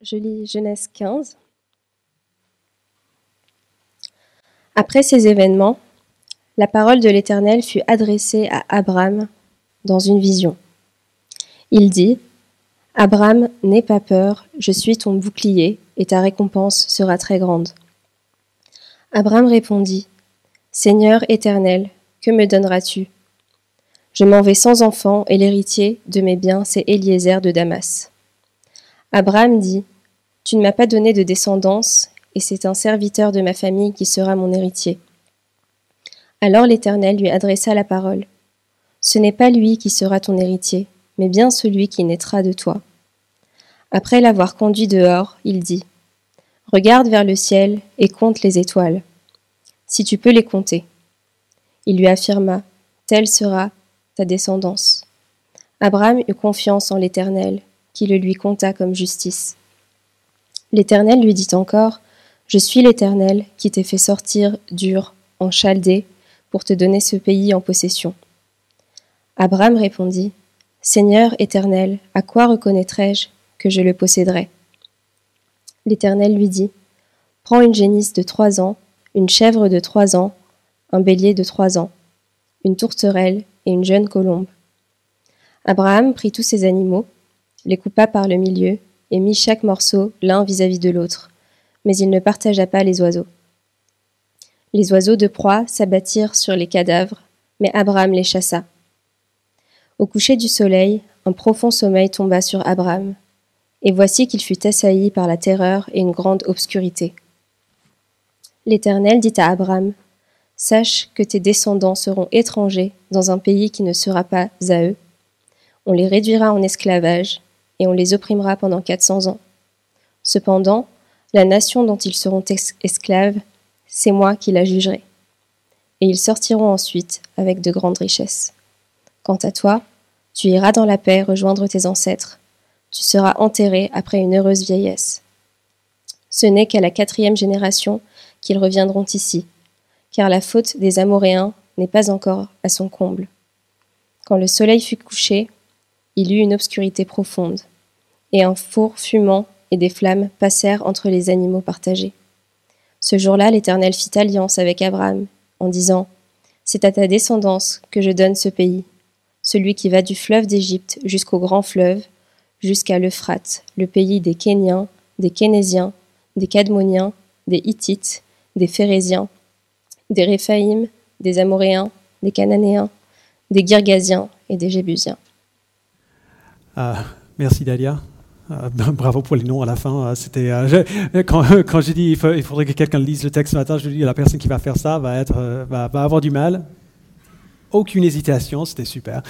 Je lis Genèse 15. Après ces événements, la parole de l'Éternel fut adressée à Abraham dans une vision. Il dit, Abraham, n'aie pas peur, je suis ton bouclier, et ta récompense sera très grande. Abraham répondit, Seigneur éternel, que me donneras-tu? Je m'en vais sans enfant, et l'héritier de mes biens, c'est Eliezer de Damas. Abraham dit, Tu ne m'as pas donné de descendance, et c'est un serviteur de ma famille qui sera mon héritier. Alors l'Éternel lui adressa la parole. Ce n'est pas lui qui sera ton héritier, mais bien celui qui naîtra de toi. Après l'avoir conduit dehors, il dit, Regarde vers le ciel et compte les étoiles, si tu peux les compter. Il lui affirma, Telle sera ta descendance. Abraham eut confiance en l'Éternel, qui le lui compta comme justice. L'Éternel lui dit encore, Je suis l'Éternel qui t'ai fait sortir d'Ur en Chaldée pour te donner ce pays en possession. Abraham répondit, Seigneur éternel, à quoi reconnaîtrai-je que je le posséderai? L'Éternel lui dit, Prends une génisse de trois ans, une chèvre de trois ans, un bélier de trois ans, une tourterelle et une jeune colombe. Abraham prit tous ces animaux, les coupa par le milieu, et mit chaque morceau l'un vis-à-vis de l'autre, mais il ne partagea pas les oiseaux. Les oiseaux de proie s'abattirent sur les cadavres, mais Abraham les chassa. Au coucher du soleil, un profond sommeil tomba sur Abraham, et voici qu'il fut assailli par la terreur et une grande obscurité. L'Éternel dit à Abraham, Sache que tes descendants seront étrangers dans un pays qui ne sera pas à eux. On les réduira en esclavage, et on les opprimera pendant quatre cents ans. Cependant, la nation dont ils seront esclaves, c'est moi qui la jugerai. Et ils sortiront ensuite avec de grandes richesses. Quant à toi, tu iras dans la paix rejoindre tes ancêtres. Tu seras enterré après une heureuse vieillesse. Ce n'est qu'à la quatrième génération qu'ils reviendront ici, car la faute des Amoréens n'est pas encore à son comble. Quand le soleil fut couché, il eut une obscurité profonde, et un four fumant et des flammes passèrent entre les animaux partagés. Ce jour-là, l'Éternel fit alliance avec Abraham, en disant C'est à ta descendance que je donne ce pays celui qui va du fleuve d'Égypte jusqu'au grand fleuve, jusqu'à l'Euphrate, le pays des Kéniens, des Kénésiens, des Cadmoniens, des Hittites, des Phérésiens, des Réphaïm, des Amoréens, des Cananéens, des Girgasiens et des Jébusiens. Ah, merci Dalia. Ah, bravo pour les noms à la fin. Ah, c'était quand, j'ai dit il, faudrait que quelqu'un lise le texte ce matin, je dis la personne qui va faire ça va être euh, va avoir du mal aucune hésitation, c'était super.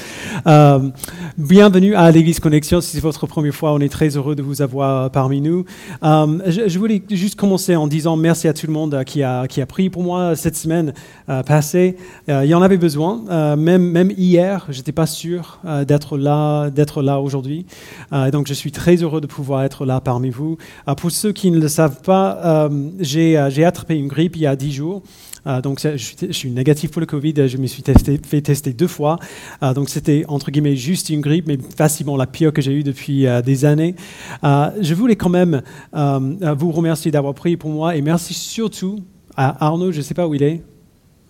Euh, bienvenue à l'Église Connexion, si c'est votre première fois, on est très heureux de vous avoir parmi nous. Euh, je, voulais juste commencer en disant merci à tout le monde qui a, qui a prié pour moi cette semaine euh, passée. il y en avait besoin, même, même hier, je n'étais pas sûr d'être là, d'être là aujourd'hui. donc je suis très heureux de pouvoir être là parmi vous. pour ceux qui ne le savent pas, j'ai attrapé une grippe il y a dix jours. Euh, donc, je suis, négatif pour le Covid. Je me suis fait tester deux fois. Euh, donc, c'était entre guillemets juste une grippe, mais facilement la pire que j'ai eue depuis euh, des années. je voulais quand même vous remercier d'avoir prié pour moi et merci surtout à Arnaud. Je ne sais pas où il est.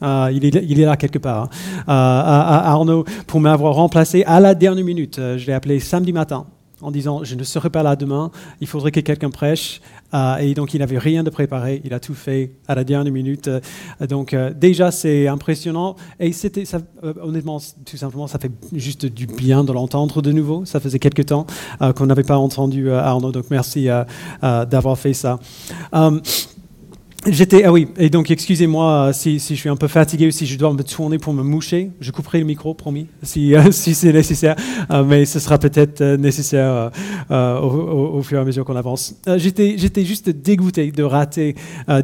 il, est, là quelque part. Hein. à, Arnaud pour m'avoir remplacé à la dernière minute. je l'ai appelé samedi matin en disant je ne serai pas là demain, il faudrait que quelqu'un prêche. Euh, et donc il n'avait rien de préparé, il a tout fait à la dernière minute. Euh, donc euh, déjà c'est impressionnant. Et c'était, honnêtement, tout simplement, ça fait juste du bien de l'entendre de nouveau. Ça faisait quelques temps qu'on n'avait pas entendu Arnaud, donc merci d'avoir fait ça. J'étais, ah oui, et donc excusez-moi euh, si, si, je suis un peu fatigué ou si je dois me tourner pour me moucher. Je couperai le micro, promis, si, euh, si c'est nécessaire, euh, mais ce sera peut-être nécessaire au, fur et à mesure qu'on avance. j'étais, j'étais juste dégoûté de rater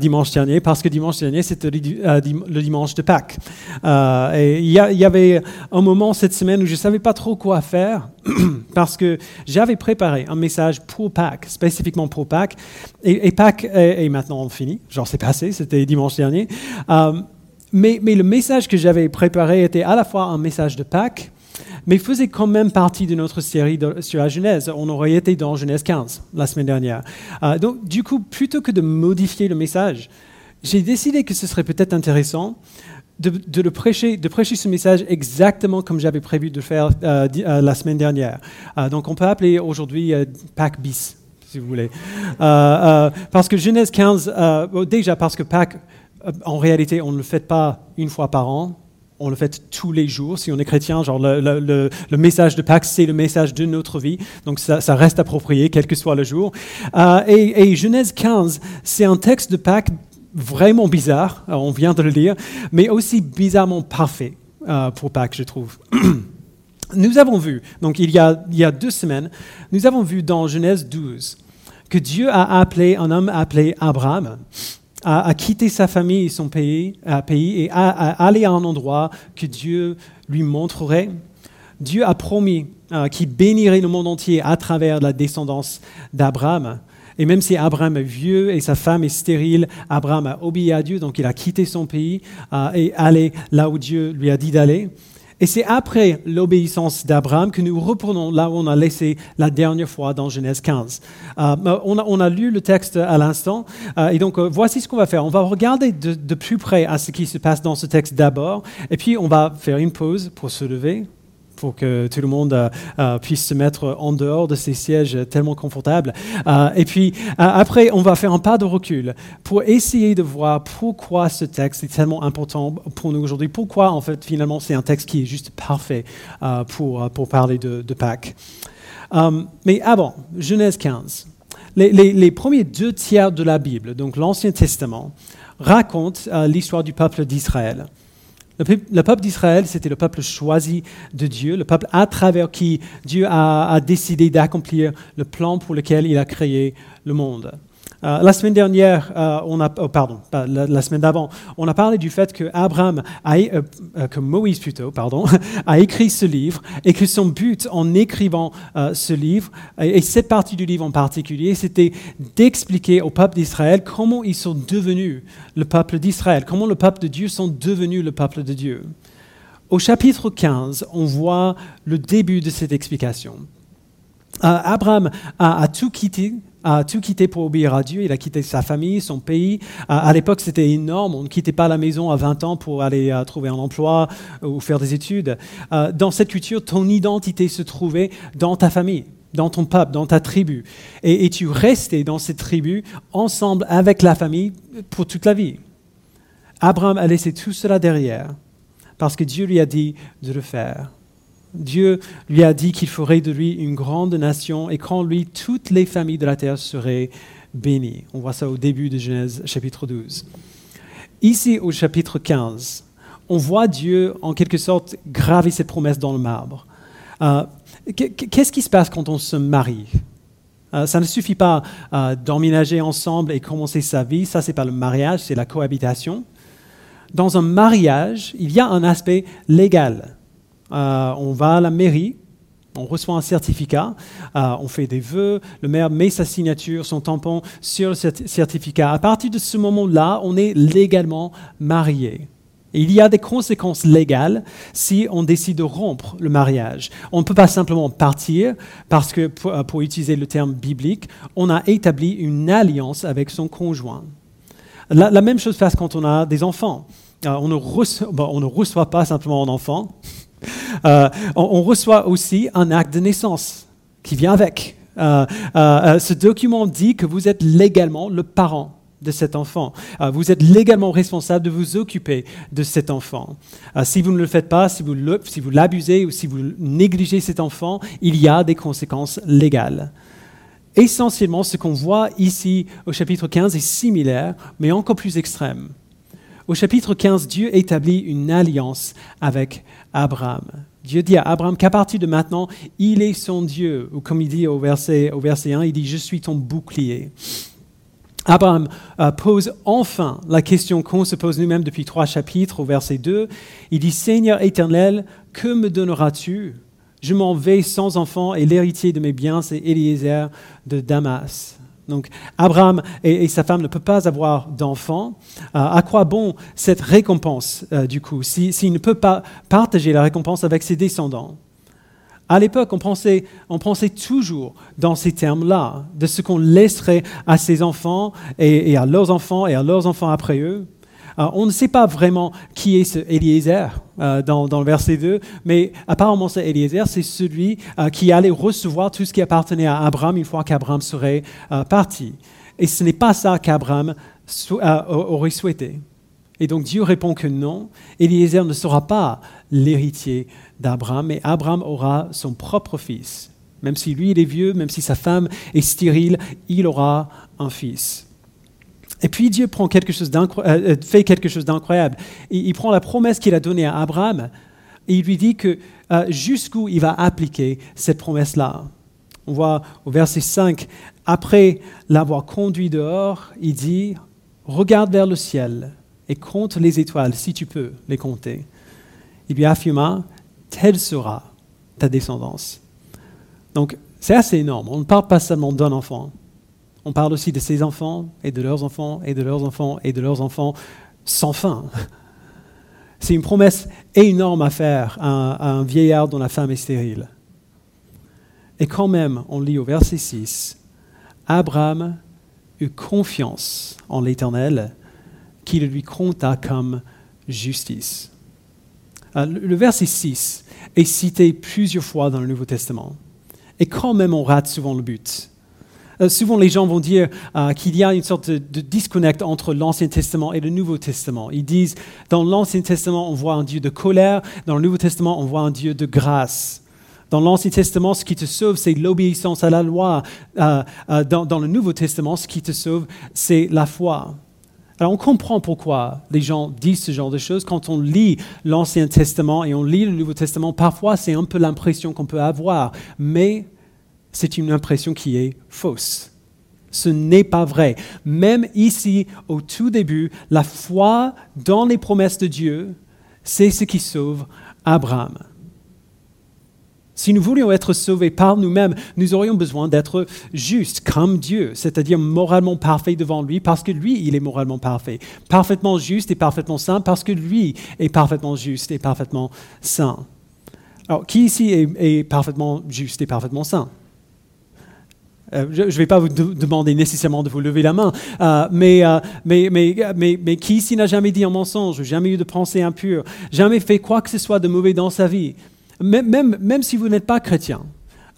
dimanche dernier parce que dimanche dernier c'était le, dimanche de Pâques. et il y, avait un moment cette semaine où je ne savais pas trop quoi faire parce que j'avais préparé un message pour Pâques, spécifiquement pour Pâques, et, Pâques est, maintenant fini, genre c'est passé, c'était dimanche dernier. Euh, mais, le message que j'avais préparé était à la fois un message de Pâques, mais faisait quand même partie de notre série sur la Genèse. On aurait été dans Genèse 15 la semaine dernière. Euh, donc, du coup, plutôt que de modifier le message, j'ai décidé que ce serait peut-être intéressant de, prêcher, ce message exactement comme j'avais prévu de faire euh, la semaine dernière. donc, on peut appeler aujourd'hui Pâques bis, si vous voulez. parce que Genèse 15, déjà parce que Pâques, en réalité, on ne le fait pas une fois par an, on le fait tous les jours. Si on est chrétien, genre le, message de Pâques, c'est le message de notre vie. Donc ça, reste approprié, quel que soit le jour. Euh, et, Genèse 15, c'est un texte de Pâques vraiment bizarre, euh, on vient de le lire, mais aussi bizarrement parfait euh, pour Pâques, je trouve. Nous avons vu, donc il y, a, il y a deux semaines, nous avons vu dans Genèse 12 que Dieu a appelé un homme appelé Abraham à, quitter sa famille et son pays, pays et à, aller à un endroit que Dieu lui montrerait. Dieu a promis euh, qu'il bénirait le monde entier à travers la descendance d'Abraham. Et même si Abraham est vieux et sa femme est stérile, Abraham a obéi à Dieu, donc il a quitté son pays euh, et allé là où Dieu lui a dit d'aller. Et c'est après l'obéissance d'Abraham que nous reprenons là où on a laissé la dernière fois dans Genèse 15. Euh, on, a, lu le texte à l'instant, euh, et donc euh, voici ce qu'on va faire. On va regarder de, de, plus près à ce qui se passe dans ce texte d'abord, et puis on va faire une pause pour se lever, pour que tout le monde euh, euh, puisse se mettre en dehors de ces sièges tellement confortables. Euh, et puis après, on va faire un pas de recul pour essayer de voir pourquoi ce texte est tellement important pour nous aujourd'hui, pourquoi en fait finalement c'est un texte qui est juste parfait pour, pour parler de, Pâques. mais avant, Genèse 15. Les, les, premiers deux tiers de la Bible, donc l'Ancien Testament, racontent l'histoire du peuple d'Israël. Le peuple d'Israël, c'était le peuple choisi de Dieu, le peuple à travers qui Dieu a, décidé d'accomplir le plan pour lequel il a créé le monde. Euh, la semaine dernière, euh, on a, oh, pardon, la, semaine d'avant, on a parlé du fait que Abraham, euh, que Moïse plutôt, pardon, a écrit ce livre et que son but en écrivant ce livre et, cette partie du livre en particulier, c'était d'expliquer au peuple d'Israël comment ils sont devenus le peuple d'Israël, comment le peuple de Dieu sont devenus le peuple de Dieu. Au chapitre 15, on voit le début de cette explication. Abraham a, tout quitté a tout quitté pour obéir à Dieu. Il a quitté sa famille, son pays. À, l'époque, c'était énorme. On ne quittait pas la maison à 20 ans pour aller euh, trouver un emploi ou faire des études. Euh, dans cette culture, ton identité se trouvait dans ta famille, dans ton peuple, dans ta tribu. Et tu restais dans cette tribu ensemble avec la famille pour toute la vie. Abraham a laissé tout cela derrière parce que Dieu lui a dit de le faire. Dieu lui a dit qu'il ferait de lui une grande nation et qu'en lui, toutes les familles de la terre seraient bénies. On voit ça au début de Genèse chapitre 12. Ici, au chapitre 15, on voit Dieu, en quelque sorte, graver cette promesse dans le marbre. Euh, qu'est-ce qui se passe quand on se marie? Euh, ça ne suffit pas euh, d'emménager ensemble et commencer sa vie, ça c'est pas le mariage, c'est la cohabitation. Dans un mariage, il y a un aspect légal. Euh, on va à la mairie, on reçoit un certificat, euh, on fait des vœux, le maire met sa signature, son tampon sur le certificat. À partir de ce moment-là, on est légalement marié. il y a des conséquences légales si on décide de rompre le mariage. On ne peut pas simplement partir parce que, pour, euh, utiliser le terme biblique, on a établi une alliance avec son conjoint. La, même chose se passe quand on a des enfants. on, ne on ne reçoit pas simplement un enfant, euh, on, reçoit aussi un acte de naissance qui vient avec. Euh, euh, ce document dit que vous êtes légalement le parent de cet enfant. vous êtes légalement responsable de vous occuper de cet enfant. si vous ne le faites pas, si vous, si vous l'abusez ou si vous négligez cet enfant, il y a des conséquences légales. Essentiellement, ce qu'on voit ici au chapitre 15 est similaire, mais encore plus extrême. Au chapitre 15, Dieu établit une alliance avec Abraham. Dieu dit à Abraham qu'à partir de maintenant, il est son Dieu. Ou comme il dit au verset, au verset 1, il dit, je suis ton bouclier. Abraham euh, pose enfin la question qu'on se pose nous-mêmes depuis trois chapitres au verset 2. Il dit, Seigneur éternel, que me donneras-tu? Je m'en vais sans enfant et l'héritier de mes biens, c'est Eliezer de Damas. Donc Abraham et, sa femme ne peuvent pas avoir d'enfants. Euh, à quoi bon cette récompense euh, du coup s'il ne peut pas partager la récompense avec ses descendants? À l'époque, on pensait, on pensait toujours dans ces termes-là, de ce qu'on laisserait à ses enfants et, à leurs enfants et à leurs enfants après eux. Euh, on ne sait pas vraiment qui est ce Eliezer euh, dans, le verset 2, mais apparemment ce Eliezer, c'est celui euh, qui allait recevoir tout ce qui appartenait à Abraham une fois qu'Abraham serait parti. Et ce n'est pas ça qu'Abraham aurait souhaité. Et donc Dieu répond que non, Eliezer ne sera pas l'héritier d'Abraham, mais Abraham aura son propre fils. Même si lui il est vieux, même si sa femme est stérile, il aura un fils. Et puis Dieu euh, euh, fait quelque chose d'incroyable. Il, prend la promesse qu'il a donnée à Abraham et il lui dit que euh, jusqu'où il va appliquer cette promesse-là. On voit au verset 5, après l'avoir conduit dehors, il dit, regarde vers le ciel et compte les étoiles, si tu peux les compter. Il lui affirma, telle sera ta descendance. Donc, c'est assez énorme. On ne parle pas seulement d'un enfant. On parle aussi de ses enfants et de leurs enfants et de leurs enfants et de leurs enfants sans fin. C'est une promesse énorme à faire à un, vieillard dont la femme est stérile. Et quand même, on lit au verset 6, Abraham eut confiance en l'Éternel qui le lui compta comme justice. Euh, le verset 6 est cité plusieurs fois dans le Nouveau Testament. Et quand même, on rate souvent le but. Euh, souvent, les gens vont dire euh, qu'il y a une sorte de, disconnect entre l'Ancien Testament et le Nouveau Testament. Ils disent, dans l'Ancien Testament, on voit un Dieu de colère, dans le Nouveau Testament, on voit un Dieu de grâce. Dans l'Ancien Testament, ce qui te sauve, c'est l'obéissance à la loi. dans, dans, le Nouveau Testament, ce qui te sauve, c'est la foi. Alors on comprend pourquoi les gens disent ce genre de choses. Quand on lit l'Ancien Testament et on lit le Nouveau Testament, parfois c'est un peu l'impression qu'on peut avoir, mais c'est une impression qui est fausse. Ce n'est pas vrai. Même ici, au tout début, la foi dans les promesses de Dieu, c'est ce qui sauve Abraham. Si nous voulions être sauvés par nous-mêmes, nous aurions besoin d'être justes comme Dieu, c'est-à-dire moralement parfaits devant lui, parce que lui, il est moralement parfait. Parfaitement juste et parfaitement saint, parce que lui est parfaitement juste et parfaitement saint. Alors, qui ici est, parfaitement juste et parfaitement saint? Euh, je ne vais pas vous demander nécessairement de vous lever la main, euh, mais, euh, mais, mais, mais, mais, qui ici n'a jamais dit un mensonge, jamais eu de pensée impure, jamais fait quoi que ce soit de mauvais dans sa vie? Même, même, si vous n'êtes pas chrétien,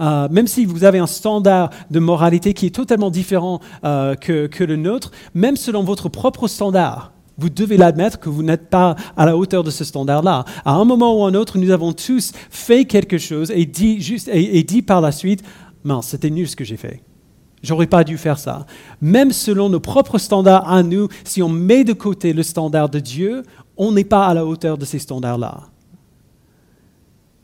même si vous avez un standard de moralité qui est totalement différent que, que, le nôtre, même selon votre propre standard, vous devez l'admettre que vous n'êtes pas à la hauteur de ce standard-là. À un moment ou à un autre, nous avons tous fait quelque chose et dit, juste, et, dit par la suite, mince, c'était nul ce que j'ai fait. J'aurais pas dû faire ça. Même selon nos propres standards à nous, si on met de côté le standard de Dieu, on n'est pas à la hauteur de ces standards-là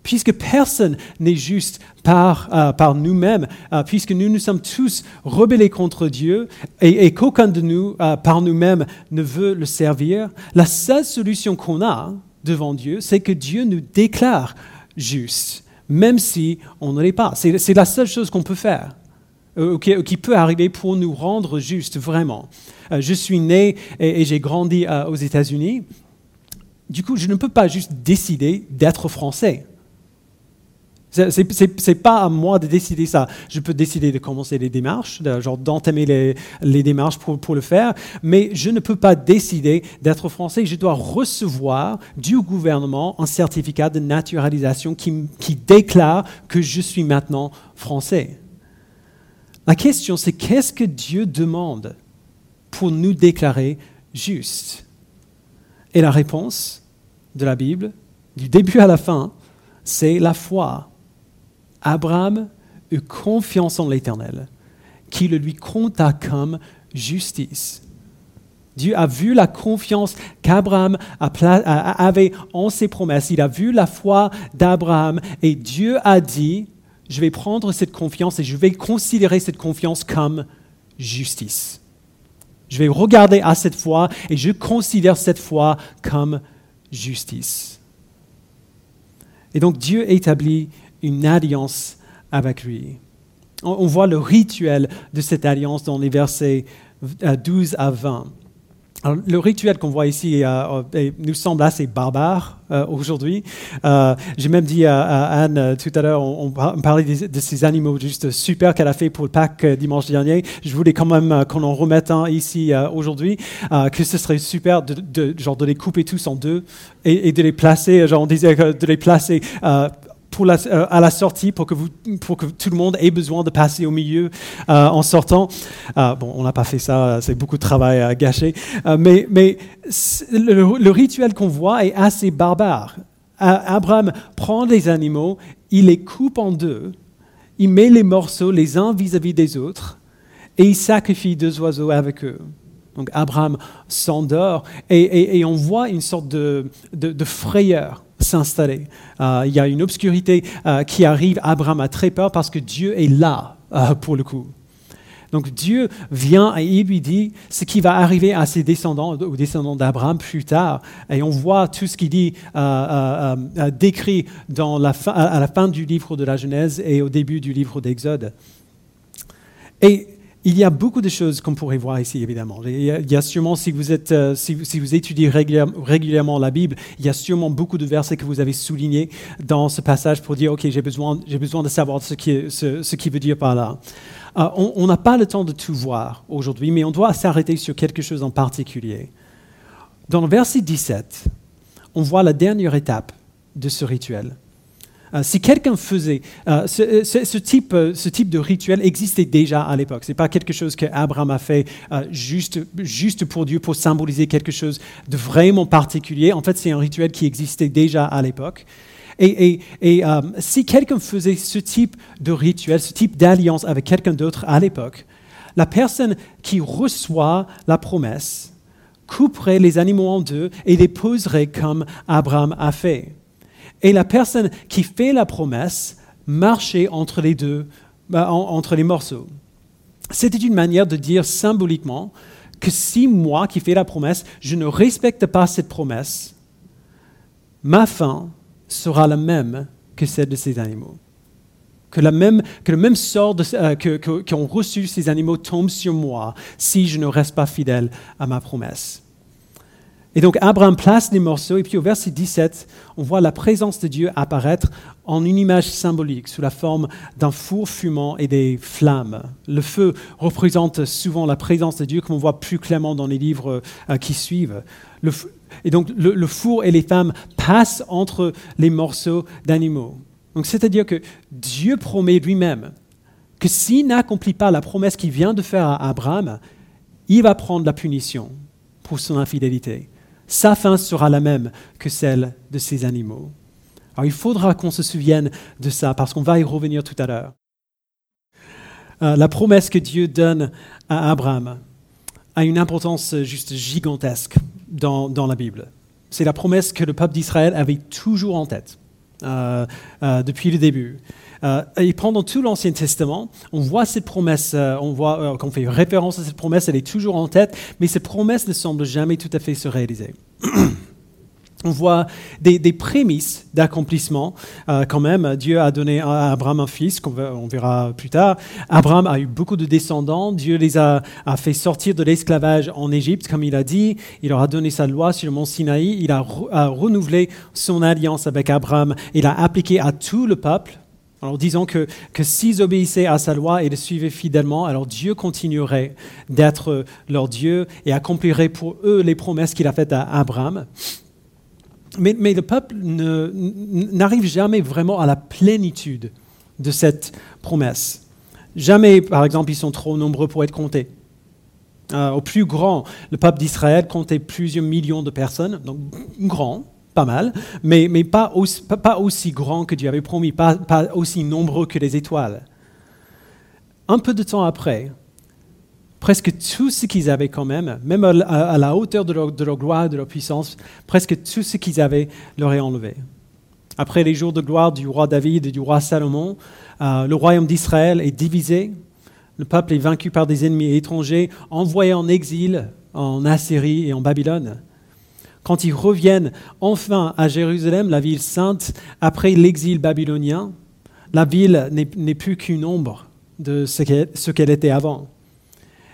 puisque personne n'est juste par, euh, par nous-mêmes, euh, puisque nous nous sommes tous rebellés contre Dieu et, qu'aucun de nous, euh, par nous-mêmes, ne veut le servir, la seule solution qu'on a devant Dieu, c'est que Dieu nous déclare justes, même si on ne l'est pas. C'est la seule chose qu'on peut faire. Qui, peut arriver pour nous rendre justes vraiment. je suis né et j'ai grandi aux États-Unis. Du coup, je ne peux pas juste décider d'être français. Ce n'est pas à moi de décider ça. Je peux décider de commencer les démarches, d'entamer les, démarches pour, pour, le faire, mais je ne peux pas décider d'être français. Je dois recevoir du gouvernement un certificat de naturalisation qui, qui déclare que je suis maintenant français. La question, c'est qu'est-ce que Dieu demande pour nous déclarer justes Et la réponse de la Bible, du début à la fin, c'est la foi. Abraham eut confiance en l'Éternel, qui le lui compta comme justice. Dieu a vu la confiance qu'Abraham avait en ses promesses. Il a vu la foi d'Abraham et Dieu a dit, je vais prendre cette confiance et je vais considérer cette confiance comme justice. Je vais regarder à cette foi et je considère cette foi comme justice. Et donc Dieu établit une alliance avec lui. On, voit le rituel de cette alliance dans les versets 12 euh, à 20. Alors, le rituel qu'on voit ici euh, euh, nous semble assez barbare aujourd'hui. J'ai même dit à, Anne tout à l'heure, on, parlait de, ces animaux juste super qu'elle a fait pour le Pâques dimanche dernier. Je voulais quand même qu'on en remette un ici aujourd'hui, que ce serait super de, genre de les couper tous en deux et, et de les placer, genre on disait de les placer euh, à la sortie pour que, tout le monde ait besoin de passer au milieu euh, en sortant. Euh, bon, on n'a pas fait ça, c'est beaucoup de travail à gâcher. mais le, rituel qu'on voit est assez barbare. Abraham prend les animaux, il les coupe en deux, il met les morceaux les uns vis-à-vis des autres et il sacrifie deux oiseaux avec eux. Donc Abraham s'endort et, on voit une sorte de frayeur s'installer. Euh, il y a une obscurité euh, qui arrive. Abraham a très peur parce que Dieu est là euh, pour le coup. Donc Dieu vient et il lui dit ce qui va arriver à ses descendants, aux descendants d'Abraham plus tard. Et on voit tout ce qu'il dit décrit à la fin du livre de la Genèse et au début du livre d'Exode. Et il y a beaucoup de choses qu'on pourrait voir ici, évidemment. Il y a, sûrement, si vous, êtes, euh, si, vous, étudiez régulièrement la Bible, il y a sûrement beaucoup de versets que vous avez soulignés dans ce passage pour dire, OK, j'ai besoin, besoin de savoir ce qui, ce, ce qui veut dire par là. Euh, on n'a pas le temps de tout voir aujourd'hui, mais on doit s'arrêter sur quelque chose en particulier. Dans le verset 17, on voit la dernière étape de ce rituel. Euh, si quelqu'un faisait euh, euh, ce, type, ce, type, de rituel existait déjà à l'époque. Ce n'est pas quelque chose qu'Abraham a fait juste, juste pour Dieu, pour symboliser quelque chose de vraiment particulier. En fait, c'est un rituel qui existait déjà à l'époque. Et, et, si quelqu'un faisait ce type de rituel, ce type d'alliance avec quelqu'un d'autre à l'époque, la personne qui reçoit la promesse couperait les animaux en deux et les poserait comme Abraham a fait. Et la personne qui fait la promesse marchait entre les deux, bah, entre les morceaux. C'était une manière de dire symboliquement que si moi qui fais la promesse, je ne respecte pas cette promesse, ma fin sera la même que celle de ces animaux. Que, la même, que le même sort euh, qu'ont reçu ces animaux tombe sur moi si je ne reste pas fidèle à ma promesse. Et donc Abraham place les morceaux, et puis au verset 17, on voit la présence de Dieu apparaître en une image symbolique sous la forme d'un four fumant et des flammes. Le feu représente souvent la présence de Dieu, comme on voit plus clairement dans les livres euh, qui suivent. et donc le, four et les flammes passent entre les morceaux d'animaux. Donc c'est-à-dire que Dieu promet lui-même que s'il n'accomplit pas la promesse qu'il vient de faire à Abraham, il va prendre la punition pour son infidélité sa fin sera la même que celle de ces animaux. Alors il faudra qu'on se souvienne de ça parce qu'on va y revenir tout à l'heure. Euh, la promesse que Dieu donne à Abraham a une importance juste gigantesque dans, la Bible. C'est la promesse que le peuple d'Israël avait toujours en tête euh, euh, depuis le début. Euh, et pendant tout l'Ancien Testament, on voit cette promesse, euh, on voit euh, qu'on fait référence à cette promesse, elle est toujours en tête, mais cette promesse ne semble jamais tout à fait se réaliser. on voit des, prémices d'accomplissement quand même. Dieu a donné à Abraham un fils, qu'on on verra plus tard. Abraham a eu beaucoup de descendants. Dieu les a, fait sortir de l'esclavage en Égypte, comme il a dit. Il leur a donné sa loi sur le mont Sinaï. Il a renouvelé son alliance avec Abraham. Il a appliqué à tout le peuple alors disons que, que s'ils obéissaient à sa loi et le suivaient fidèlement, alors Dieu continuerait d'être leur Dieu et accomplirait pour eux les promesses qu'il a faites à Abraham. Mais, mais le peuple n'arrive jamais vraiment à la plénitude de cette promesse. Jamais, par exemple, ils sont trop nombreux pour être comptés. Euh, au plus grand, le peuple d'Israël comptait plusieurs millions de personnes, donc grand, pas mal, mais, mais pas, aussi, grand que Dieu avait promis, pas, pas aussi nombreux que les étoiles. Un peu de temps après, presque tout ce qu'ils avaient quand même, même à, la hauteur de leur, de leur, gloire, de leur puissance, presque tout ce qu'ils avaient leur est enlevé. Après les jours de gloire du roi David et du roi Salomon, euh, le royaume d'Israël est divisé, le peuple est vaincu par des ennemis étrangers, envoyé en exil en Assyrie et en Babylone quand ils reviennent enfin à Jérusalem, la ville sainte, après l'exil babylonien, la ville n'est plus qu'une ombre de ce qu'elle était avant.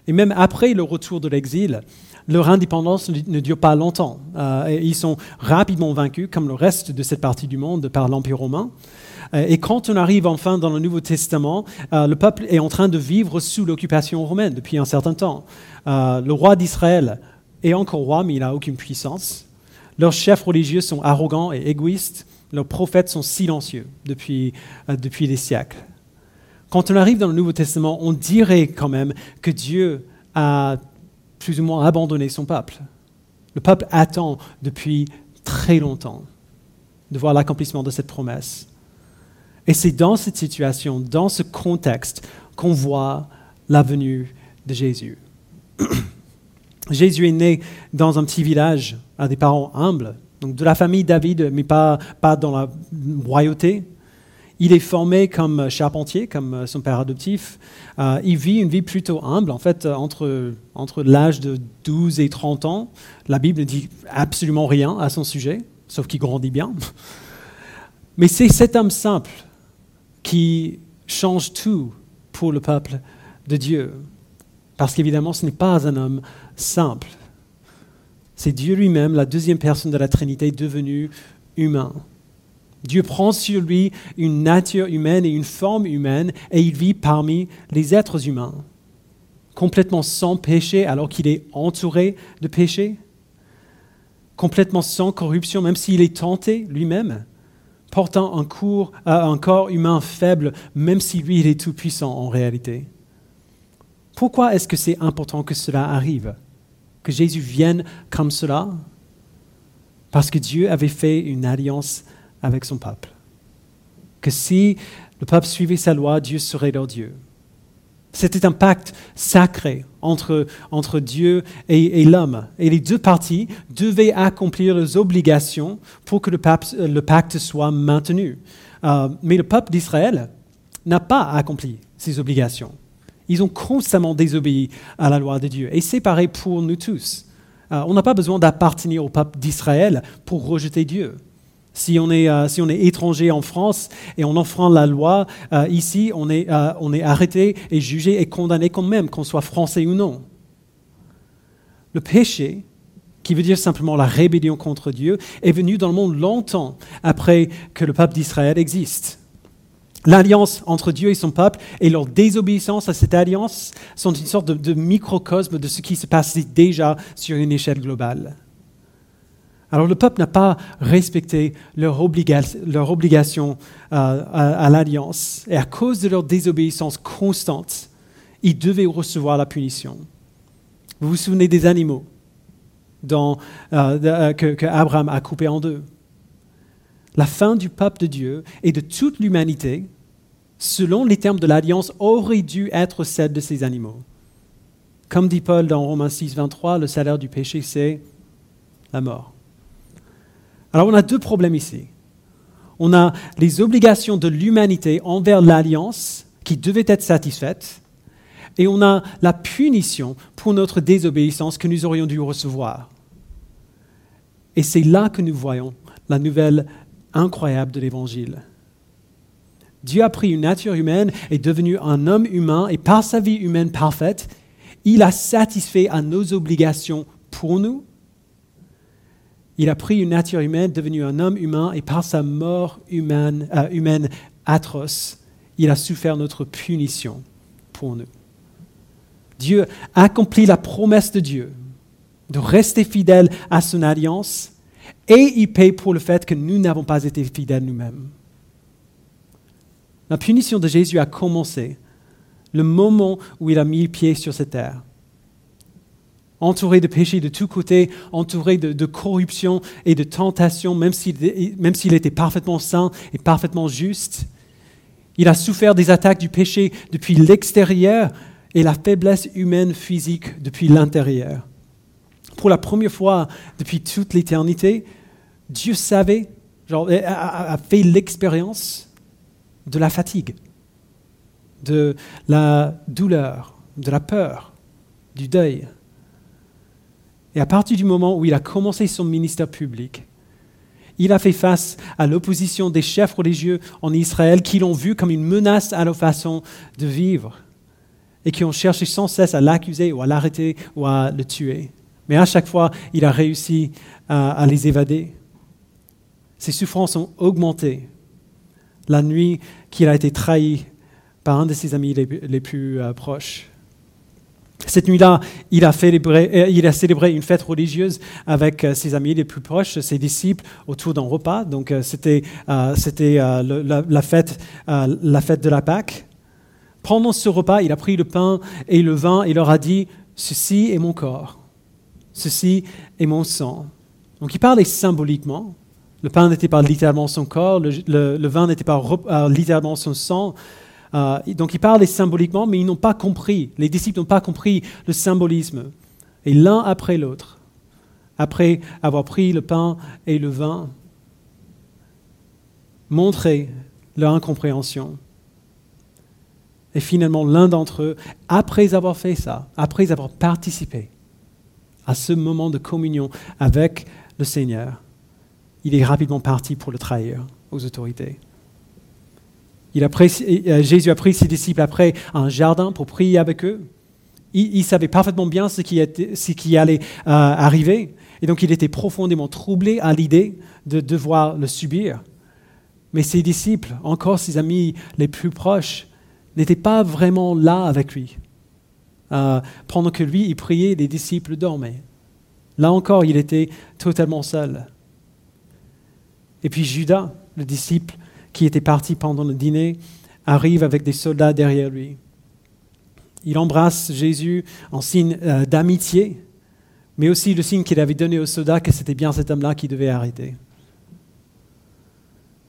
Et même après le retour de l'exil, leur indépendance ne dure pas longtemps. Euh, ils sont rapidement vaincus, comme le reste de cette partie du monde, par l'Empire romain. Euh, et quand on arrive enfin dans le Nouveau Testament, euh, le peuple est en train de vivre sous l'occupation romaine depuis un certain temps. le roi d'Israël est encore roi, mais il n'a aucune puissance. Leurs chefs religieux sont arrogants et égoïstes. Leurs prophètes sont silencieux depuis, depuis des siècles. Quand on arrive dans le Nouveau Testament, on dirait quand même que Dieu a plus ou moins abandonné son peuple. Le peuple attend depuis très longtemps de voir l'accomplissement de cette promesse. Et c'est dans cette situation, dans ce contexte, qu'on voit la venue de Jésus. Jésus est né dans un petit village à des parents humbles, donc de la famille David, mais pas, pas dans la royauté. Il est formé comme charpentier, comme son père adoptif. Euh, il vit une vie plutôt humble, en fait, entre, entre l'âge de 12 et 30 ans. La Bible ne dit absolument rien à son sujet, sauf qu'il grandit bien. Mais c'est cet homme simple qui change tout pour le peuple de Dieu. Parce qu'évidemment, ce n'est pas un homme simple. C'est Dieu lui-même, la deuxième personne de la Trinité, devenu humain. Dieu prend sur lui une nature humaine et une forme humaine et il vit parmi les êtres humains, complètement sans péché alors qu'il est entouré de péché, complètement sans corruption même s'il est tenté lui-même, portant un, euh, un corps humain faible même si lui il est tout puissant en réalité. Pourquoi est-ce que c'est important que cela arrive? Que Jésus vienne comme cela Parce que Dieu avait fait une alliance avec son peuple. Que si le peuple suivait sa loi, Dieu serait leur Dieu. C'était un pacte sacré entre, Dieu et, l'homme. Et les deux parties devaient accomplir leurs obligations pour que le, le pacte soit maintenu. Euh, mais le peuple d'Israël n'a pas accompli ses obligations. Ils ont constamment désobéi à la loi de Dieu. Et c'est pareil pour nous tous. Euh, on n'a pas besoin d'appartenir au peuple d'Israël pour rejeter Dieu. Si on, est, euh, si on est étranger en France et on enfreint la loi, euh, ici, on est, on est arrêté et jugé et condamné quand même, qu'on soit français ou non. Le péché, qui veut dire simplement la rébellion contre Dieu, est venu dans le monde longtemps après que le peuple d'Israël existe. L'alliance entre Dieu et son peuple et leur désobéissance à cette alliance sont une sorte de, microcosme de ce qui se passe déjà sur une échelle globale. Alors le peuple n'a pas respecté leur, obligation euh, à, l'alliance et à cause de leur désobéissance constante, ils devaient recevoir la punition. Vous vous souvenez des animaux euh, euh, que, Abraham a coupés en deux? La fin du peuple de Dieu et de toute l'humanité, selon les termes de l'alliance, aurait dû être celle de ces animaux. Comme dit Paul dans Romains 6, 23, le salaire du péché, c'est la mort. Alors on a deux problèmes ici. On a les obligations de l'humanité envers l'alliance qui devaient être satisfaites, et on a la punition pour notre désobéissance que nous aurions dû recevoir. Et c'est là que nous voyons la nouvelle incroyable de l'Évangile. Dieu a pris une nature humaine, est devenu un homme humain, et par sa vie humaine parfaite, il a satisfait à nos obligations pour nous il a pris une nature humaine, devenu un homme humain, et par sa mort humaine, euh, atroce, il a souffert notre punition pour nous. Dieu a accompli la promesse de Dieu de rester fidèle à son alliance et il paye pour le fait que nous n'avons pas été fidèles nous-mêmes. La punition de Jésus a commencé le moment où il a mis pied sur cette terre entouré de péchés de tous côtés, entouré de, corruption et de tentation, même s'il était parfaitement saint et parfaitement juste. Il a souffert des attaques du péché depuis l'extérieur et la faiblesse humaine physique depuis l'intérieur. Pour la première fois depuis toute l'éternité, Dieu savait, a fait l'expérience de la fatigue, de la douleur, de la peur, du deuil. Et à partir du moment où il a commencé son ministère public, il a fait face à l'opposition des chefs religieux en Israël qui l'ont vu comme une menace à leur façon de vivre. et qui ont cherché sans cesse à l'accuser ou à l'arrêter ou à le tuer. Mais à chaque fois, il a réussi à, les évader. Ses souffrances ont augmenté. La nuit qu'il a été trahi par un de ses amis les, plus euh, proches. Cette nuit-là, il, a euh, il a célébré une fête religieuse avec euh, ses amis les plus proches, ses disciples, autour d'un repas. Donc c'était la, fête, la fête de la Pâque. Pendant ce repas, il a pris le pain et le vin et leur a dit, Ceci est mon corps, ceci est mon sang. Donc il parlait symboliquement. Le pain n'était pas littéralement son corps, le, vin n'était pas euh, littéralement son sang. Euh, donc il parlait symboliquement, mais ils n'ont pas compris, les disciples n'ont pas compris le symbolisme. Et l'un après l'autre, après avoir pris le pain et le vin, montraient leur incompréhension. Et finalement, l'un d'entre eux, après avoir fait ça, après avoir participé à ce moment de communion avec le Seigneur, il est rapidement parti pour le trahir aux autorités. Euh, Jésus a pris ses disciples après un jardin pour prier avec eux. Il, savait parfaitement bien ce qui, allait euh, arriver. Et donc il était profondément troublé à l'idée de devoir le subir. Mais ses disciples, encore ses amis les plus proches, n'était pas vraiment là avec lui. Euh, pendant que lui, il priait, les disciples dormaient. Là encore, il était totalement seul. Et puis Judas, le disciple qui était parti pendant le dîner, arrive avec des soldats derrière lui. Il embrasse Jésus en signe euh, d'amitié, mais aussi le signe qu'il avait donné aux soldats que c'était bien cet homme-là qui devait arrêter.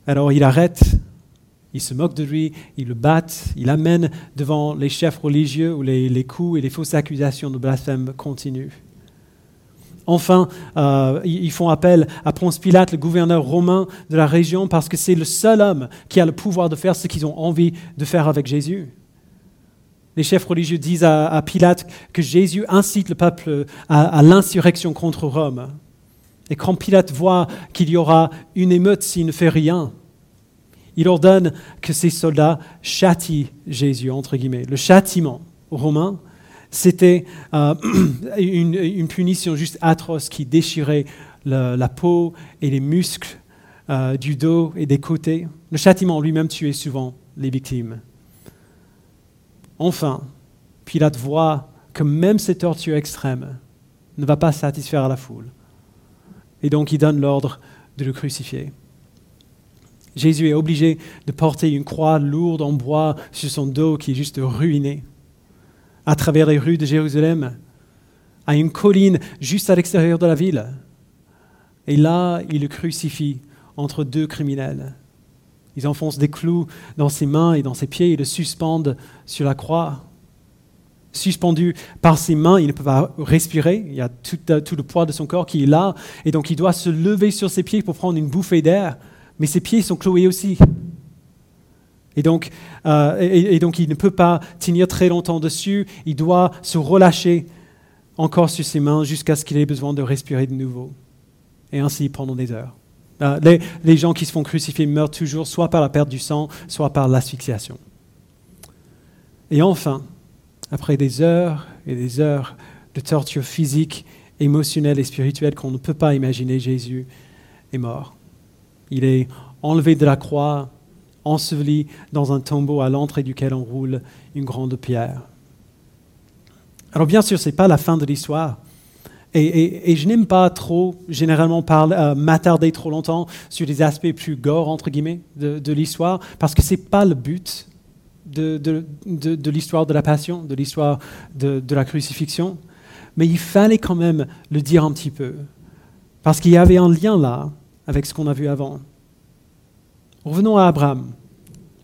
Alors il arrête il se moque de lui, il le battent, il l'amène devant les chefs religieux où les, coups et les fausses accusations de blasphème continuent. Enfin, euh, ils font appel à Ponce Pilate, le gouverneur romain de la région, parce que c'est le seul homme qui a le pouvoir de faire ce qu'ils ont envie de faire avec Jésus. Les chefs religieux disent à, Pilate que Jésus incite le peuple à l'insurrection contre Rome. Et quand Pilate voit qu'il y aura une émeute s'il ne fait rien, il ordonne que ces soldats châtient Jésus, entre guillemets. Le châtiment romain, c'était euh, une, punition juste atroce qui déchirait la peau et les muscles euh, du dos et des côtés. Le châtiment lui-même tuait souvent les victimes. Enfin, Pilate voit que même cette torture extrême ne va pas satisfaire la foule. Et donc il donne l'ordre de le crucifier. Jésus est obligé de porter une croix lourde en bois sur son dos qui est juste ruiné. À travers les rues de Jérusalem, à une colline juste à l'extérieur de la ville. Et là, il le crucifie entre deux criminels. Ils enfoncent des clous dans ses mains et dans ses pieds et le suspendent sur la croix. Suspendu par ses mains, il ne peut pas respirer. Il y a tout, tout le poids de son corps qui est là. Et donc, il doit se lever sur ses pieds pour prendre une bouffée d'air mais ses pieds sont cloués aussi. Et donc, euh, et, donc, il ne peut pas tenir très longtemps dessus, il doit se relâcher encore sur ses mains jusqu'à ce qu'il ait besoin de respirer de nouveau. Et ainsi pendant des heures. Euh, les, les, gens qui se font crucifier meurent toujours soit par la perte du sang, soit par l'asphyxiation. Et enfin, après des heures et des heures de torture physique, émotionnelle et spirituelle qu'on ne peut pas imaginer, Jésus est mort. Il est enlevé de la croix, enseveli dans un tombeau à l'entrée duquel on roule une grande pierre. Alors bien sûr, ce n'est pas la fin de l'histoire. Et, je n'aime pas trop, généralement, euh, m'attarder trop longtemps sur les aspects plus gore, entre guillemets, de, l'histoire, parce que ce n'est pas le but de, l'histoire de la passion, de l'histoire de la crucifixion. Mais il fallait quand même le dire un petit peu, parce qu'il y avait un lien là avec ce qu'on a vu avant. Revenons à Abraham.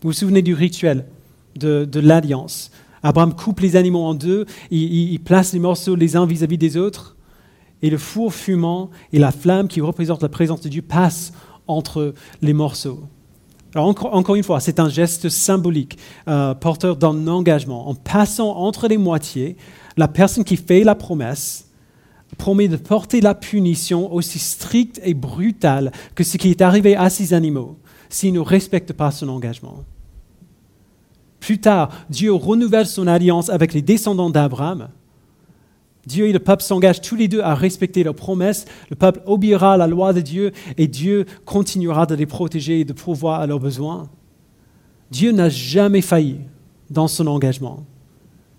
Vous vous souvenez du rituel de, l'alliance? Abraham coupe les animaux en deux, il, place les morceaux les uns vis-à-vis des autres, et le four fumant et la flamme qui représente la présence de Dieu passent entre les morceaux. Alors encore, une fois, c'est un geste symbolique, euh, porteur d'un engagement. En passant entre les moitiés, la personne qui fait la promesse promet de porter la punition aussi stricte et brutale que ce qui est arrivé à ces animaux s'ils ne respectent pas son engagement. Plus tard, Dieu renouvelle son alliance avec les descendants d'Abraham. Dieu et le peuple s'engagent tous les deux à respecter leurs promesses. Le peuple obéira à la loi de Dieu et Dieu continuera de les protéger et de pourvoir à leurs besoins. Dieu n'a jamais failli dans son engagement,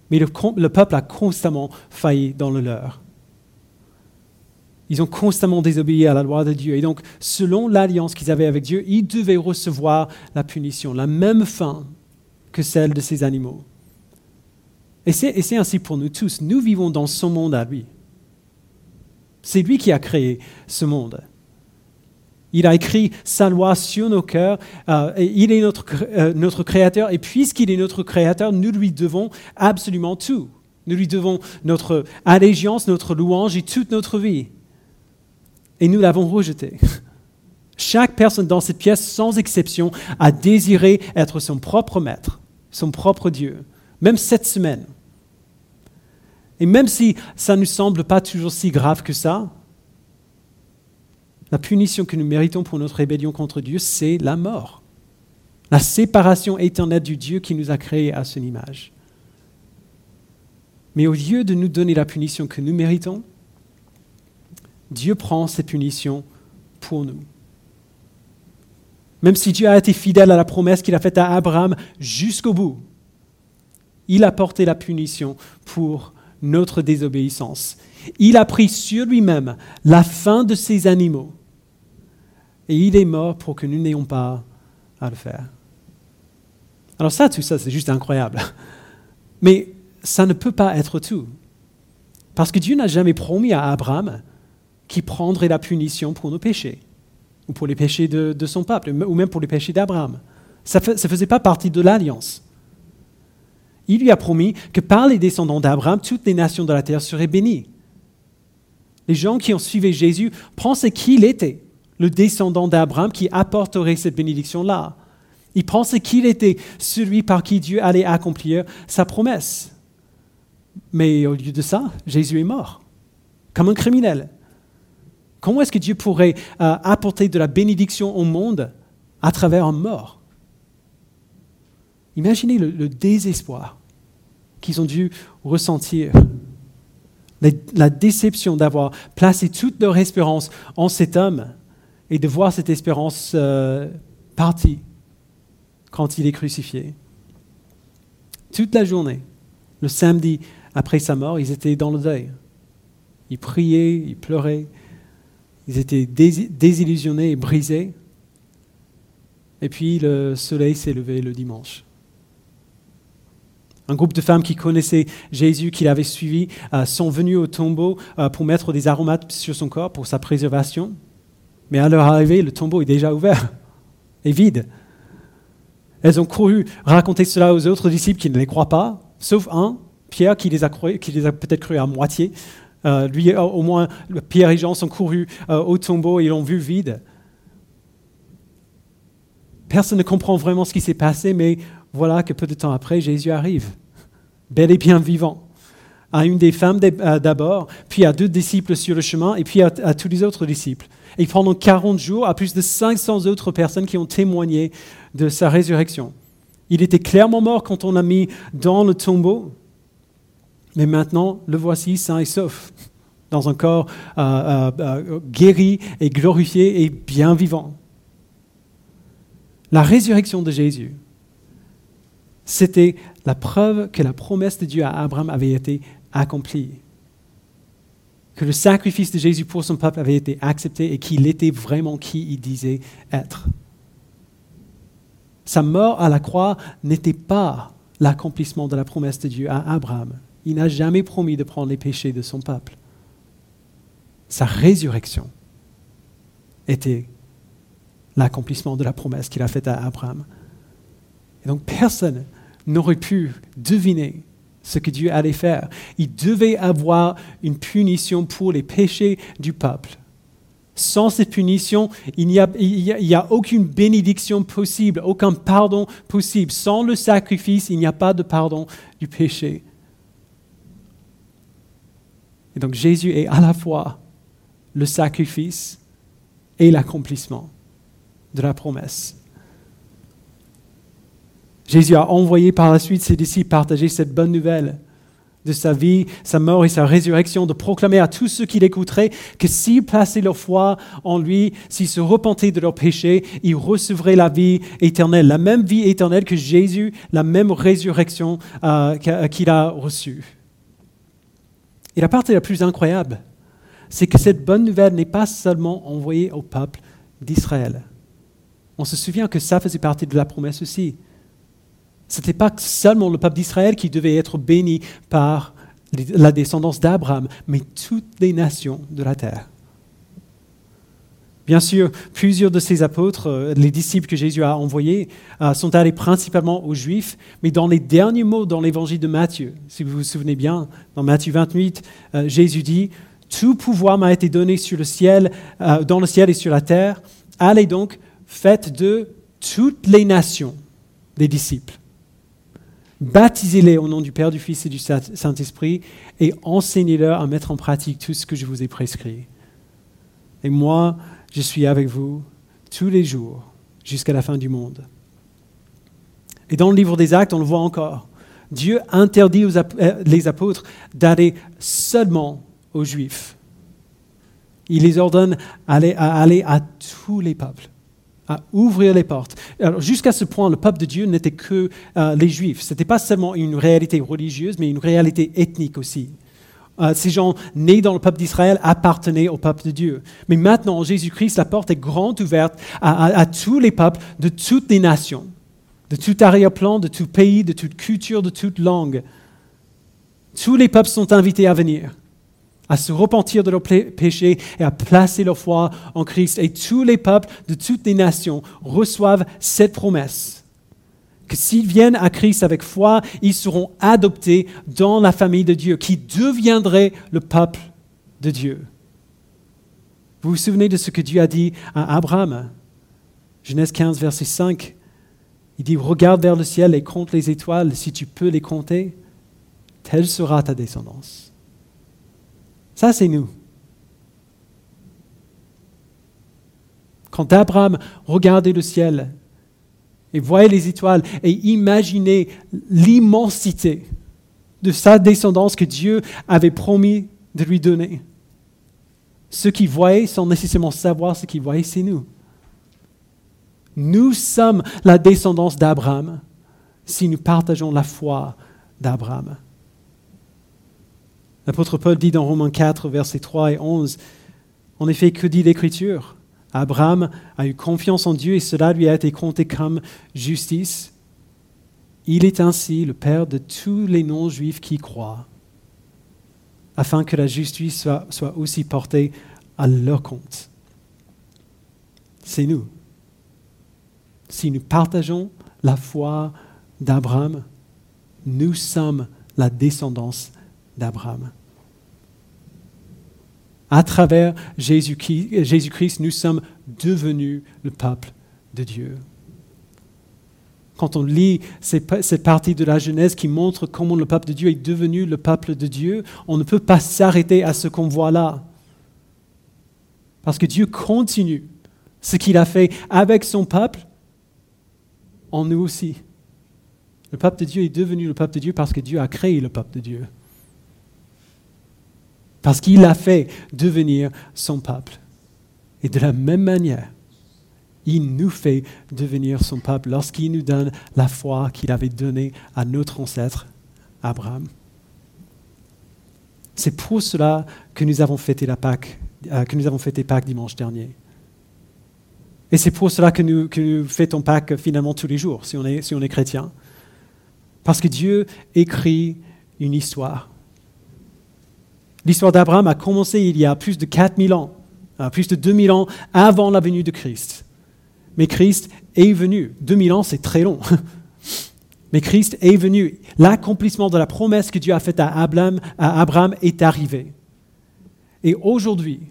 mais le, le peuple a constamment failli dans le leur. Ils ont constamment désobéi à la loi de Dieu. Et donc, selon l'alliance qu'ils avaient avec Dieu, ils devaient recevoir la punition, la même fin que celle de ces animaux. Et c'est ainsi pour nous tous. Nous vivons dans son monde à lui. C'est lui qui a créé ce monde. Il a écrit sa loi sur nos cœurs. Euh, il est euh, notre créateur. Et puisqu'il est notre créateur, nous lui devons absolument tout. Nous lui devons notre allégeance, notre louange et toute notre vie. Et nous l'avons rejeté. Chaque personne dans cette pièce, sans exception, a désiré être son propre maître son propre Dieu, même cette semaine. Et même si ça ne nous semble pas toujours si grave que ça, la punition que nous méritons pour notre rébellion contre Dieu, c'est la mort. La séparation éternelle du Dieu qui nous a créés à son image. Mais au lieu de nous donner la punition que nous méritons, Dieu prend cette punition pour nous. Même si Dieu a été fidèle à la promesse qu'il a faite à Abraham jusqu'au bout, il a porté la punition pour notre désobéissance. Il a pris sur lui-même la fin de ces animaux. Et il est mort pour que nous n'ayons pas à le faire. Alors ça, tout ça, c'est juste incroyable. Mais ça ne peut pas être tout. Parce que Dieu n'a jamais promis à Abraham qu'il prendrait la punition pour nos péchés ou pour les péchés de, son peuple, ou même pour les péchés d'Abraham. Ça ne faisait pas partie de l'alliance. Il lui a promis que par les descendants d'Abraham, toutes les nations de la terre seraient bénies. Les gens qui ont suivi Jésus pensaient qu'il était le descendant d'Abraham qui apporterait cette bénédiction-là. Ils pensaient qu'il était celui par qui Dieu allait accomplir sa promesse. Mais au lieu de ça, Jésus est mort, comme un criminel. Comment est-ce que Dieu pourrait euh, apporter de la bénédiction au monde à travers un mort? Imaginez le, désespoir qu'ils ont dû ressentir, la, déception d'avoir placé toute leur espérance en cet homme et de voir cette espérance euh, partie quand il est crucifié. Toute la journée, le samedi après sa mort, ils étaient dans le deuil. Ils priaient, ils pleuraient, ils étaient désillusionnés et brisés. Et puis le soleil s'est levé le dimanche. Un groupe de femmes qui connaissaient Jésus, qui l'avaient suivi, euh, sont venues au tombeau euh, pour mettre des aromates sur son corps pour sa préservation. Mais à leur arrivée, le tombeau est déjà ouvert et vide. Elles ont couru raconter cela aux autres disciples qui ne les croient pas, sauf un, Pierre, qui les a, qui les a peut-être cru à moitié. Euh, lui, euh, au moins, Pierre et Jean sont courus euh, au tombeau et l'ont vu vide. Personne ne comprend vraiment ce qui s'est passé, mais voilà que peu de temps après, Jésus arrive, bel et bien vivant, à une des femmes d'abord, puis à deux disciples sur le chemin, et puis à, à tous les autres disciples. Et pendant 40 jours, à plus de 500 autres personnes qui ont témoigné de sa résurrection. Il était clairement mort quand on l'a mis dans le tombeau, mais maintenant, le voici sain et sauf, dans un corps euh, euh, euh, guéri et glorifié et bien vivant. La résurrection de Jésus, c'était la preuve que la promesse de Dieu à Abraham avait été accomplie. Que le sacrifice de Jésus pour son peuple avait été accepté et qu'il était vraiment qui il disait être. Sa mort à la croix n'était pas l'accomplissement de la promesse de Dieu à Abraham. Il n'a jamais promis de prendre les péchés de son peuple. Sa résurrection était l'accomplissement de la promesse qu'il a faite à Abraham. Et donc personne n'aurait pu deviner ce que Dieu allait faire. Il devait avoir une punition pour les péchés du peuple. Sans cette punition, il n'y a, a, aucune bénédiction possible, aucun pardon possible. Sans le sacrifice, il n'y a pas de pardon du péché. Et donc Jésus est à la fois le sacrifice et l'accomplissement de la promesse. Jésus a envoyé par la suite ses disciples partager cette bonne nouvelle de sa vie, sa mort et sa résurrection, de proclamer à tous ceux qui l'écouteraient que s'ils plaçaient leur foi en lui, s'ils se repentaient de leurs péchés, ils recevraient la vie éternelle, la même vie éternelle que Jésus, la même résurrection euh, qu'il a reçue. Et la partie la plus incroyable, c'est que cette bonne nouvelle n'est pas seulement envoyée au peuple d'Israël. On se souvient que ça faisait partie de la promesse aussi. Ce n'était pas seulement le peuple d'Israël qui devait être béni par la descendance d'Abraham, mais toutes les nations de la terre. Bien sûr, plusieurs de ces apôtres, euh, les disciples que Jésus a envoyés, euh, sont allés principalement aux Juifs, mais dans les derniers mots dans l'évangile de Matthieu, si vous vous souvenez bien, dans Matthieu 28, euh, Jésus dit, Tout pouvoir m'a été donné sur le ciel, dans le ciel et sur la terre. Allez donc, faites de toutes les nations des disciples. Baptisez-les au nom du Père, du Fils et du Saint-Esprit et enseignez-leur à mettre en pratique tout ce que je vous ai prescrit. Et moi, je suis avec vous tous les jours jusqu'à la fin du monde. Et dans le livre des Actes, on le voit encore. Dieu interdit aux euh, les apôtres d'aller seulement aux Juifs. Il les ordonne à aller à tous les peuples à ouvrir les portes. Jusqu'à ce point, le peuple de Dieu n'était que euh, les Juifs. Ce n'était pas seulement une réalité religieuse, mais une réalité ethnique aussi. Euh, ces gens nés dans le peuple d'Israël appartenaient au peuple de Dieu. Mais maintenant, en Jésus-Christ, la porte est grande ouverte à, tous les peuples de toutes les nations, de tout arrière-plan, de tout pays, de toute culture, de toute langue. Tous les peuples sont invités à venir à se repentir de leurs péchés et à placer leur foi en Christ. Et tous les peuples de toutes les nations reçoivent cette promesse. Que s'ils viennent à Christ avec foi, ils seront adoptés dans la famille de Dieu, qui deviendrait le peuple de Dieu. Vous vous souvenez de ce que Dieu a dit à Abraham? Genèse 15, verset 5. Il dit, regarde vers le ciel et compte les étoiles, si tu peux les compter, telle sera ta descendance. Ça, c'est nous. Quand Abraham regardait le ciel et voyait les étoiles et imaginait l'immensité de sa descendance que Dieu avait promis de lui donner, ce qu'il voyait sans nécessairement savoir ce qu'il voyait, c'est nous. Nous sommes la descendance d'Abraham si nous partageons la foi d'Abraham. L'apôtre Paul dit dans Romains 4, versets 3 et 11, En effet, que dit l'Écriture? Abraham a eu confiance en Dieu et cela lui a été compté comme justice. Il est ainsi le Père de tous les non-juifs qui croient, afin que la justice soit, aussi portée à leur compte. C'est nous. Si nous partageons la foi d'Abraham, nous sommes la descendance d'Abraham. À travers Jésus-Christ, nous sommes devenus le peuple de Dieu. Quand on lit cette partie de la Genèse qui montre comment le peuple de Dieu est devenu le peuple de Dieu, on ne peut pas s'arrêter à ce qu'on voit là. Parce que Dieu continue ce qu'il a fait avec son peuple en nous aussi. Le peuple de Dieu est devenu le peuple de Dieu parce que Dieu a créé le peuple de Dieu parce qu'il l'a fait devenir son peuple. Et de la même manière, il nous fait devenir son peuple lorsqu'il nous donne la foi qu'il avait donnée à notre ancêtre Abraham. C'est pour cela que nous avons fêté la Pâque, euh, que nous avons fêté Pâques dimanche dernier. Et c'est pour cela que nous, fêtons Pâques finalement tous les jours, si on est chrétien. Parce que Dieu écrit une histoire. L'histoire d'Abraham a commencé il y a plus de 4000 ans, euh, plus de 2000 ans avant la venue de Christ. Mais Christ est venu. 2000 ans, c'est très long. Mais Christ est venu. L'accomplissement de la promesse que Dieu a faite à Abraham, à Abraham est arrivé. Et aujourd'hui,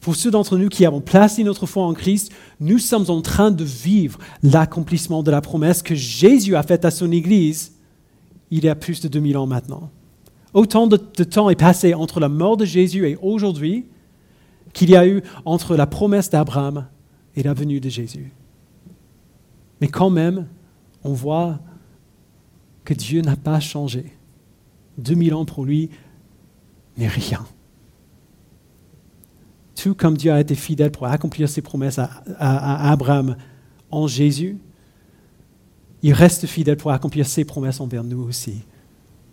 pour ceux d'entre nous qui avons placé notre foi en Christ, nous sommes en train de vivre l'accomplissement de la promesse que Jésus a faite à son Église il y a plus de 2000 ans maintenant. Autant de, temps est passé entre la mort de Jésus et aujourd'hui qu'il y a eu entre la promesse d'Abraham et la venue de Jésus. Mais quand même, on voit que Dieu n'a pas changé. 2000 ans pour lui n'est rien. Tout comme Dieu a été fidèle pour accomplir ses promesses à, à Abraham en Jésus, il reste fidèle pour accomplir ses promesses envers nous aussi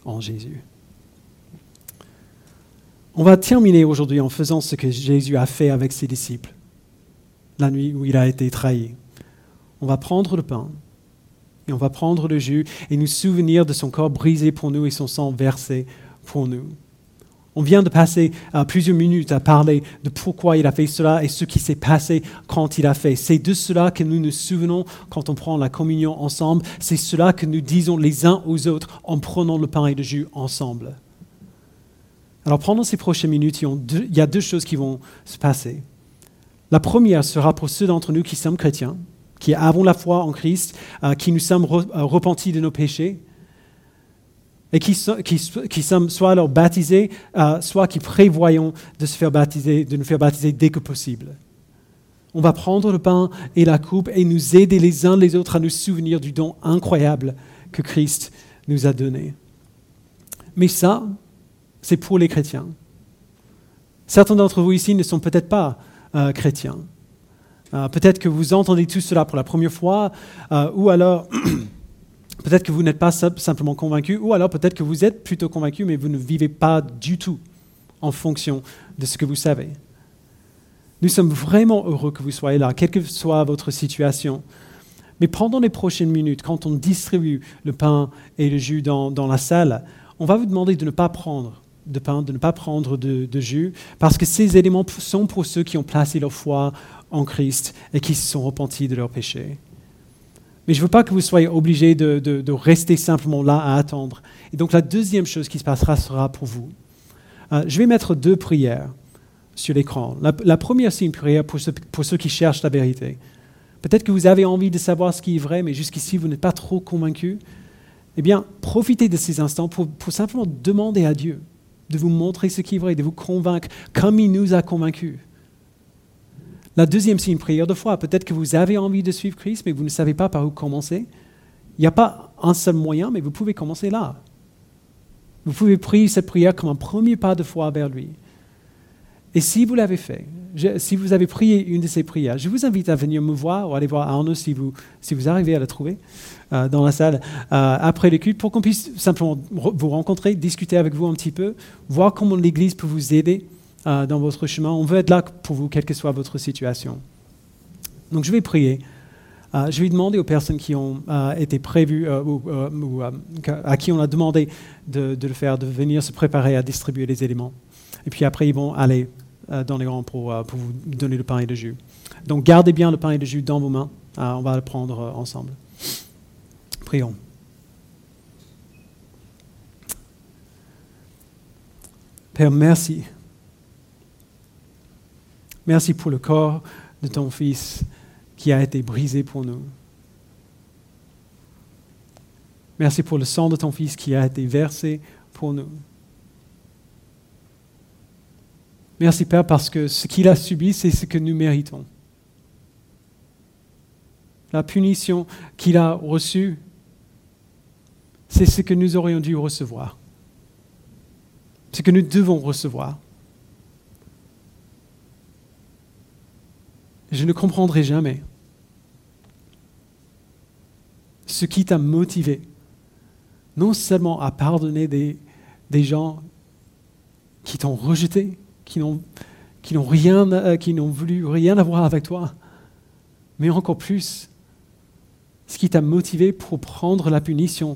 en Jésus. On va terminer aujourd'hui en faisant ce que Jésus a fait avec ses disciples la nuit où il a été trahi. On va prendre le pain et on va prendre le jus et nous souvenir de son corps brisé pour nous et son sang versé pour nous. On vient de passer euh, plusieurs minutes à parler de pourquoi il a fait cela et ce qui s'est passé quand il a fait. C'est de cela que nous nous souvenons quand on prend la communion ensemble. C'est cela que nous disons les uns aux autres en prenant le pain et le jus ensemble. Alors pendant ces prochaines minutes, il y a deux choses qui vont se passer. La première sera pour ceux d'entre nous qui sommes chrétiens, qui avons la foi en Christ, euh, qui nous sommes euh, repentis de nos péchés, et qui, sommes soit alors baptisés, euh, soit qui prévoyons de, se faire baptiser, de nous faire baptiser dès que possible. On va prendre le pain et la coupe et nous aider les uns les autres à nous souvenir du don incroyable que Christ nous a donné. Mais ça, c'est pour les chrétiens. Certains d'entre vous ici ne sont peut-être pas euh, chrétiens. Euh, peut-être que vous entendez tout cela pour la première fois, euh, ou alors peut-être que vous n'êtes pas simplement convaincu, ou alors peut-être que vous êtes plutôt convaincu, mais vous ne vivez pas du tout en fonction de ce que vous savez. Nous sommes vraiment heureux que vous soyez là, quelle que soit votre situation. Mais pendant les prochaines minutes, quand on distribue le pain et le jus dans, dans la salle, on va vous demander de ne pas prendre de pain, de ne pas prendre de, jus, parce que ces éléments sont pour ceux qui ont placé leur foi en Christ et qui se sont repentis de leurs péchés. Mais je ne veux pas que vous soyez obligés de, rester simplement là à attendre. Et donc la deuxième chose qui se passera sera pour vous. Euh, je vais mettre deux prières sur l'écran. La, première, c'est une prière pour ceux, qui cherchent la vérité. Peut-être que vous avez envie de savoir ce qui est vrai, mais jusqu'ici, vous n'êtes pas trop convaincu. Eh bien, profitez de ces instants pour simplement demander à Dieu de vous montrer ce qui est vrai, de vous convaincre comme il nous a convaincus. La deuxième, c'est une prière de foi. Peut-être que vous avez envie de suivre Christ, mais vous ne savez pas par où commencer. Il n'y a pas un seul moyen, mais vous pouvez commencer là. Vous pouvez prier cette prière comme un premier pas de foi vers lui. Et si vous l'avez fait, si vous avez prié une de ces prières, je vous invite à venir me voir ou aller voir Arnaud si vous, si vous arrivez à la trouver euh, dans la salle euh, après l'écoute pour qu'on puisse simplement vous rencontrer, discuter avec vous un petit peu, voir comment l'Église peut vous aider euh, dans votre chemin. On veut être là pour vous, quelle que soit votre situation. Donc je vais prier. je vais demander aux personnes qui ont été prévues ou, à qui on a demandé de, le faire, de venir se préparer à distribuer les éléments. Et puis après, ils vont aller dans les rangs pour, euh, pour, vous donner le pain et le jus. Donc gardez bien le pain et le jus dans vos mains. Euh, on va le prendre ensemble. Prions. Père, merci. Merci pour le corps de ton Fils qui a été brisé pour nous. Merci pour le sang de ton Fils qui a été versé pour nous. Merci Père parce que ce qu'il a subi, c'est ce que nous méritons. La punition qu'il a reçue, c'est ce que nous aurions dû recevoir. Ce que nous devons recevoir. Je ne comprendrai jamais ce qui t'a motivé, non seulement à pardonner des, des gens qui t'ont rejeté, qui n'ont, rien, euh, qui n'ont voulu rien avoir avec toi, mais encore plus, ce qui t'a motivé pour prendre la punition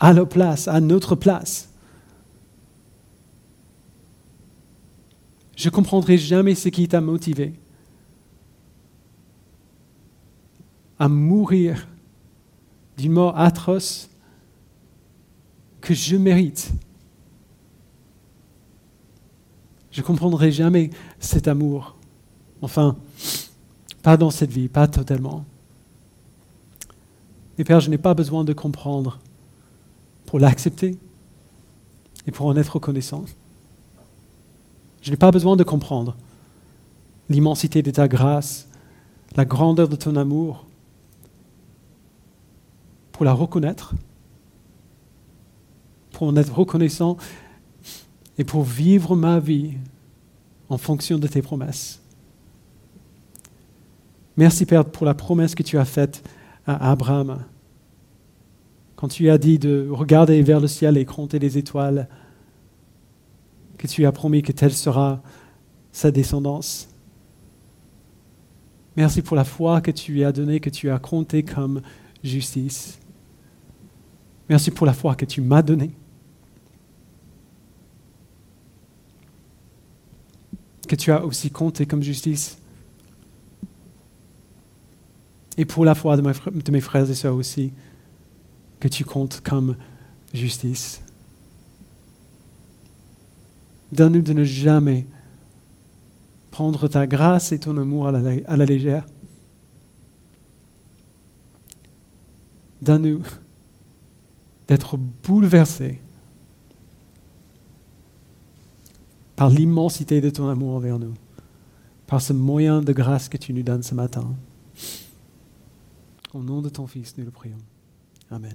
à leur place, à notre place. Je ne comprendrai jamais ce qui t'a motivé à mourir d'une mort atroce que je mérite. Je ne comprendrai jamais cet amour. Enfin, pas dans cette vie, pas totalement. Mais Père, je n'ai pas besoin de comprendre pour l'accepter et pour en être reconnaissant. Je n'ai pas besoin de comprendre l'immensité de ta grâce, la grandeur de ton amour. pour la reconnaître, pour en être reconnaissant et pour vivre ma vie en fonction de tes promesses. Merci Père pour la promesse que tu as faite à Abraham quand tu as dit de regarder vers le ciel et compter les étoiles, que tu as promis que telle sera sa descendance. Merci pour la foi que tu lui as donnée, que tu as comptée comme justice. Merci pour la foi que tu m'as donnée. Que tu as aussi compté comme justice. Et pour la foi de mes frères et sœurs aussi que tu comptes comme justice. Donne-nous de ne jamais prendre ta grâce et ton amour à la, légère. Donne-nous d'être bouleversés par l'immensité de ton amour envers nous, par ce moyen de grâce que tu nous donnes ce matin. Au nom de ton Fils, nous le prions. Amen.